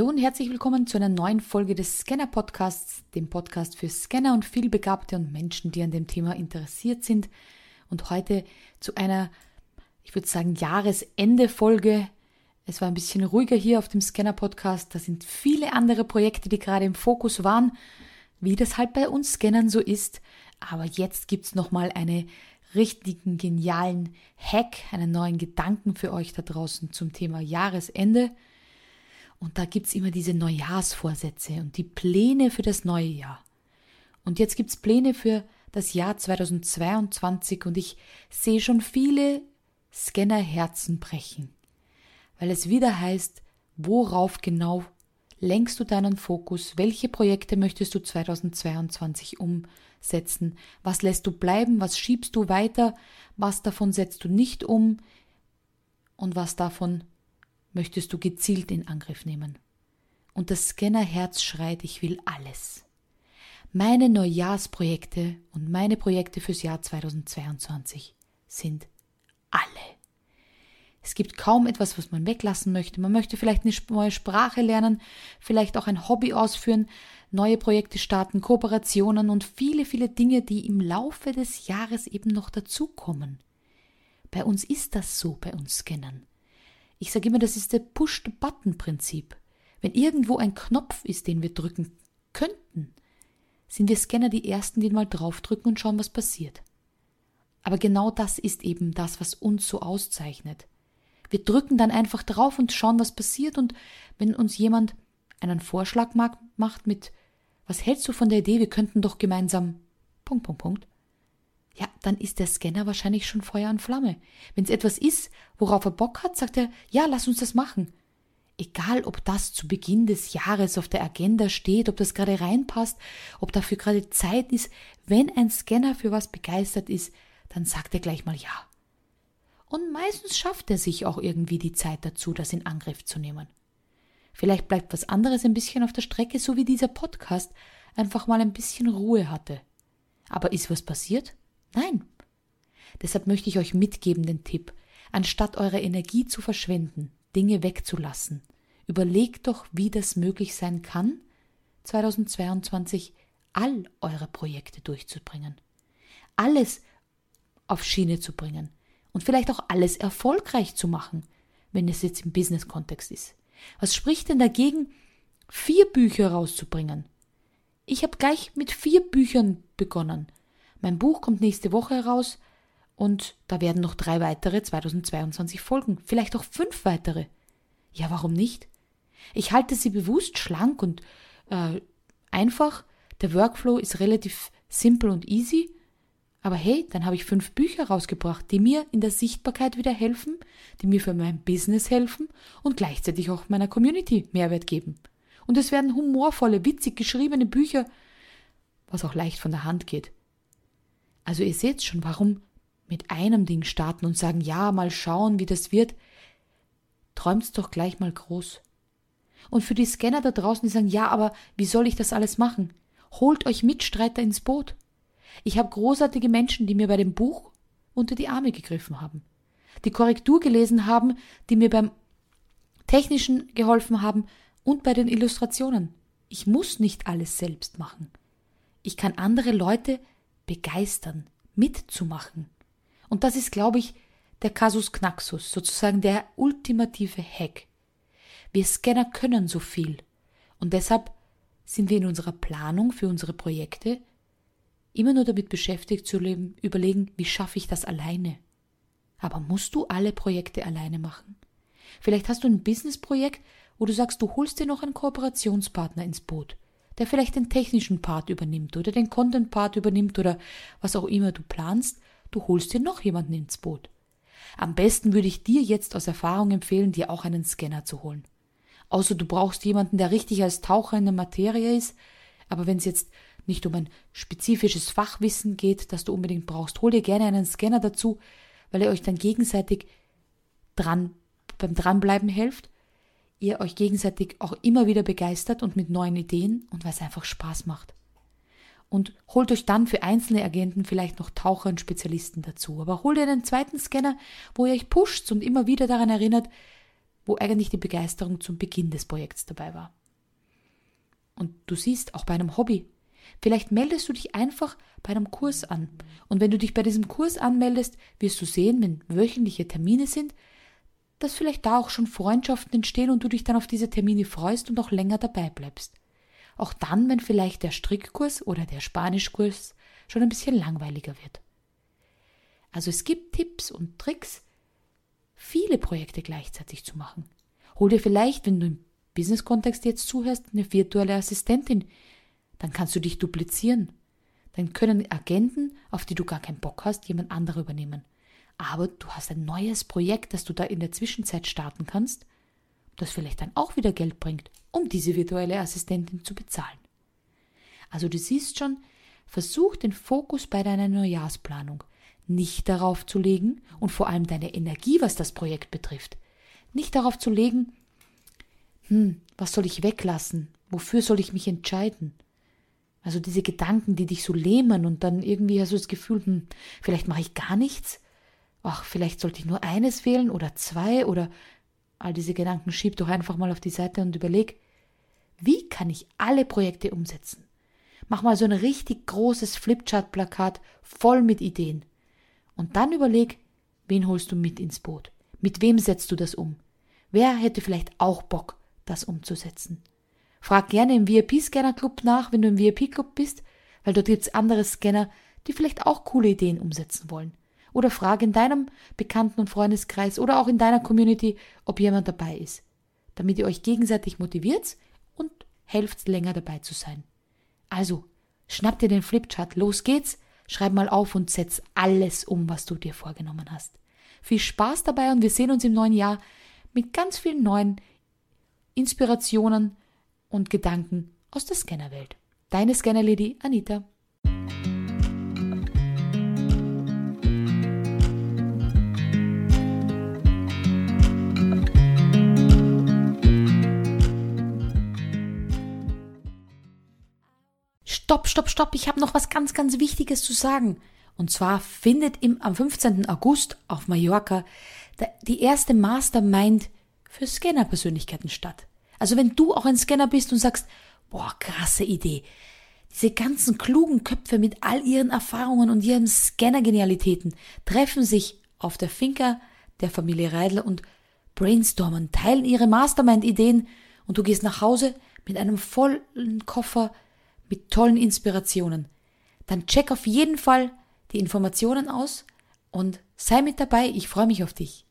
Hallo und herzlich willkommen zu einer neuen Folge des Scanner Podcasts, dem Podcast für Scanner und vielbegabte und Menschen, die an dem Thema interessiert sind. Und heute zu einer, ich würde sagen, Jahresende-Folge. Es war ein bisschen ruhiger hier auf dem Scanner Podcast. Da sind viele andere Projekte, die gerade im Fokus waren, wie das halt bei uns Scannern so ist. Aber jetzt gibt's nochmal eine richtigen genialen Hack, einen neuen Gedanken für euch da draußen zum Thema Jahresende. Und da gibt's immer diese Neujahrsvorsätze und die Pläne für das neue Jahr. Und jetzt gibt's Pläne für das Jahr 2022 und ich sehe schon viele Scannerherzen brechen, weil es wieder heißt, worauf genau lenkst du deinen Fokus, welche Projekte möchtest du 2022 umsetzen, was lässt du bleiben, was schiebst du weiter, was davon setzt du nicht um? Und was davon möchtest du gezielt in Angriff nehmen. Und das Scannerherz schreit, ich will alles. Meine Neujahrsprojekte und meine Projekte fürs Jahr 2022 sind alle. Es gibt kaum etwas, was man weglassen möchte. Man möchte vielleicht eine neue Sprache lernen, vielleicht auch ein Hobby ausführen, neue Projekte starten, Kooperationen und viele, viele Dinge, die im Laufe des Jahres eben noch dazukommen. Bei uns ist das so, bei uns Scannern. Ich sage immer, das ist der Push-the-Button-Prinzip. Wenn irgendwo ein Knopf ist, den wir drücken könnten, sind wir Scanner die Ersten, die mal draufdrücken und schauen, was passiert. Aber genau das ist eben das, was uns so auszeichnet. Wir drücken dann einfach drauf und schauen, was passiert. Und wenn uns jemand einen Vorschlag macht mit, was hältst du von der Idee, wir könnten doch gemeinsam, Punkt, Punkt, Punkt, ja, dann ist der Scanner wahrscheinlich schon Feuer und Flamme. Wenn es etwas ist, worauf er Bock hat, sagt er, ja, lass uns das machen. Egal, ob das zu Beginn des Jahres auf der Agenda steht, ob das gerade reinpasst, ob dafür gerade Zeit ist, wenn ein Scanner für was begeistert ist, dann sagt er gleich mal ja. Und meistens schafft er sich auch irgendwie die Zeit dazu, das in Angriff zu nehmen. Vielleicht bleibt was anderes ein bisschen auf der Strecke, so wie dieser Podcast einfach mal ein bisschen Ruhe hatte. Aber ist was passiert? Nein. Deshalb möchte ich euch mitgeben den Tipp, anstatt eure Energie zu verschwenden, Dinge wegzulassen, überlegt doch, wie das möglich sein kann, 2022 all eure Projekte durchzubringen. Alles auf Schiene zu bringen und vielleicht auch alles erfolgreich zu machen, wenn es jetzt im Business-Kontext ist. Was spricht denn dagegen, vier Bücher rauszubringen? Ich habe gleich mit vier Büchern begonnen mein Buch kommt nächste Woche heraus und da werden noch drei weitere 2022 folgen, vielleicht auch fünf weitere. Ja, warum nicht? Ich halte sie bewusst schlank und äh, einfach. Der Workflow ist relativ simpel und easy. Aber hey, dann habe ich fünf Bücher rausgebracht, die mir in der Sichtbarkeit wieder helfen, die mir für mein Business helfen und gleichzeitig auch meiner Community Mehrwert geben. Und es werden humorvolle, witzig geschriebene Bücher, was auch leicht von der Hand geht. Also ihr seht schon, warum mit einem Ding starten und sagen, ja, mal schauen, wie das wird. Träumt's doch gleich mal groß. Und für die Scanner da draußen, die sagen, ja, aber wie soll ich das alles machen? Holt euch Mitstreiter ins Boot. Ich habe großartige Menschen, die mir bei dem Buch unter die Arme gegriffen haben, die Korrektur gelesen haben, die mir beim Technischen geholfen haben und bei den Illustrationen. Ich muss nicht alles selbst machen. Ich kann andere Leute begeistern, mitzumachen. Und das ist, glaube ich, der Kasus Knaxus, sozusagen der ultimative Hack. Wir Scanner können so viel. Und deshalb sind wir in unserer Planung für unsere Projekte immer nur damit beschäftigt zu leben, überlegen, wie schaffe ich das alleine. Aber musst du alle Projekte alleine machen? Vielleicht hast du ein Businessprojekt, wo du sagst, du holst dir noch einen Kooperationspartner ins Boot der vielleicht den technischen Part übernimmt oder den Content-Part übernimmt oder was auch immer du planst, du holst dir noch jemanden ins Boot. Am besten würde ich dir jetzt aus Erfahrung empfehlen, dir auch einen Scanner zu holen. Außer du brauchst jemanden, der richtig als Taucher in der Materie ist, aber wenn es jetzt nicht um ein spezifisches Fachwissen geht, das du unbedingt brauchst, hol dir gerne einen Scanner dazu, weil er euch dann gegenseitig dran beim Dranbleiben hilft ihr euch gegenseitig auch immer wieder begeistert und mit neuen Ideen und weil es einfach Spaß macht. Und holt euch dann für einzelne Agenten vielleicht noch Taucher und Spezialisten dazu. Aber holt ihr einen zweiten Scanner, wo ihr euch pusht und immer wieder daran erinnert, wo eigentlich die Begeisterung zum Beginn des Projekts dabei war. Und du siehst, auch bei einem Hobby, vielleicht meldest du dich einfach bei einem Kurs an. Und wenn du dich bei diesem Kurs anmeldest, wirst du sehen, wenn wöchentliche Termine sind, dass vielleicht da auch schon Freundschaften entstehen und du dich dann auf diese Termine freust und auch länger dabei bleibst. Auch dann, wenn vielleicht der Strickkurs oder der Spanischkurs schon ein bisschen langweiliger wird. Also es gibt Tipps und Tricks, viele Projekte gleichzeitig zu machen. Hol dir vielleicht, wenn du im Business-Kontext jetzt zuhörst, eine virtuelle Assistentin. Dann kannst du dich duplizieren. Dann können Agenten, auf die du gar keinen Bock hast, jemand andere übernehmen. Aber du hast ein neues Projekt, das du da in der Zwischenzeit starten kannst, das vielleicht dann auch wieder Geld bringt, um diese virtuelle Assistentin zu bezahlen. Also du siehst schon, versuch den Fokus bei deiner Neujahrsplanung nicht darauf zu legen und vor allem deine Energie, was das Projekt betrifft, nicht darauf zu legen, hm, was soll ich weglassen? Wofür soll ich mich entscheiden? Also diese Gedanken, die dich so lähmen und dann irgendwie hast du das Gefühl, hm, vielleicht mache ich gar nichts. Ach, vielleicht sollte ich nur eines wählen oder zwei oder all diese Gedanken schieb doch einfach mal auf die Seite und überleg, wie kann ich alle Projekte umsetzen? Mach mal so ein richtig großes Flipchart-Plakat voll mit Ideen. Und dann überleg, wen holst du mit ins Boot? Mit wem setzt du das um? Wer hätte vielleicht auch Bock, das umzusetzen? Frag gerne im VIP-Scanner-Club nach, wenn du im VIP-Club bist, weil dort gibt's andere Scanner, die vielleicht auch coole Ideen umsetzen wollen. Oder frag in deinem Bekannten- und Freundeskreis oder auch in deiner Community, ob jemand dabei ist, damit ihr euch gegenseitig motiviert und helft länger dabei zu sein. Also, schnapp dir den Flipchart, los geht's Schreib mal auf und setz alles um, was du dir vorgenommen hast. Viel Spaß dabei und wir sehen uns im neuen Jahr mit ganz vielen neuen Inspirationen und Gedanken aus der Scannerwelt. Deine Scannerlady Anita. Stopp, stopp, stopp, ich habe noch was ganz, ganz Wichtiges zu sagen. Und zwar findet im, am 15. August auf Mallorca die erste Mastermind für Scanner-Persönlichkeiten statt. Also wenn du auch ein Scanner bist und sagst, boah, krasse Idee. Diese ganzen klugen Köpfe mit all ihren Erfahrungen und ihren Scanner-Genialitäten treffen sich auf der Finca der Familie Reidler und brainstormen, teilen ihre Mastermind-Ideen und du gehst nach Hause mit einem vollen Koffer mit tollen Inspirationen. Dann check auf jeden Fall die Informationen aus und sei mit dabei. Ich freue mich auf dich.